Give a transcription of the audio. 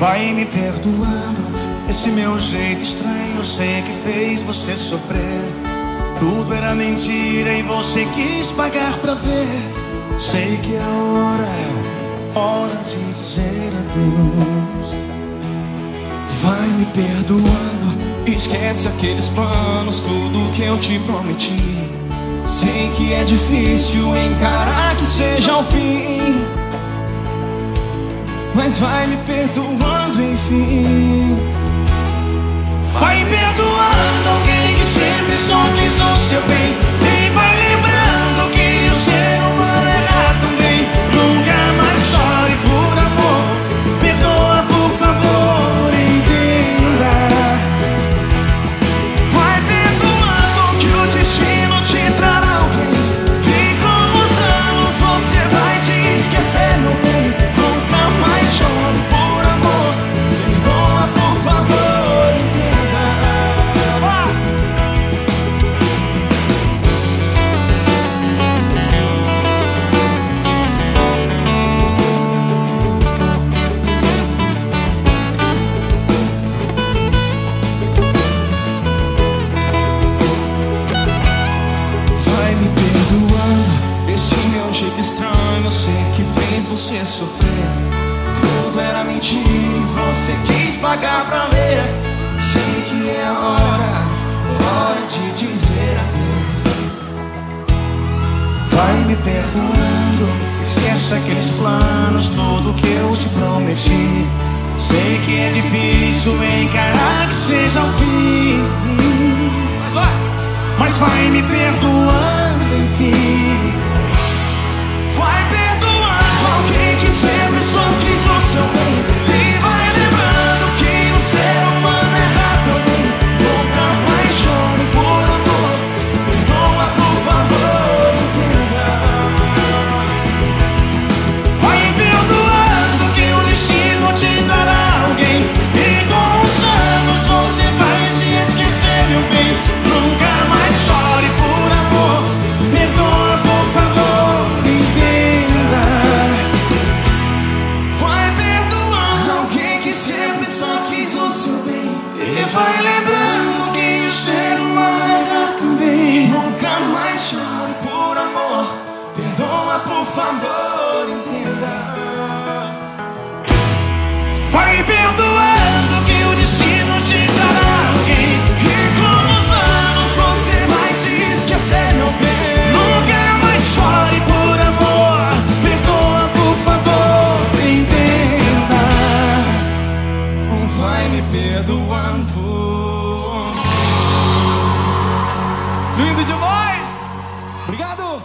Vai me perdoando esse meu jeito estranho. Sei que fez você sofrer. Tudo era mentira e você quis pagar pra ver. Sei que a hora é hora de dizer adeus. Vai me perdoando, esquece aqueles planos, tudo que eu te prometi. Sei que é difícil encarar que seja o fim. Mas vai me perdoando, enfim. Sofrer. Tudo era mentira e você quis pagar pra ver. Sei que é a hora, hora de dizer adeus. Vai me perdoando, esquece aqueles planos, tudo que eu te prometi. Sei que é difícil encarar que seja o fim. Mas vai! mas vai me perdoando, vai lembrando que o ser humano é também. Nunca mais chore por amor. Perdoa, por favor, entenda. Perdoando. Lindo demais! Obrigado!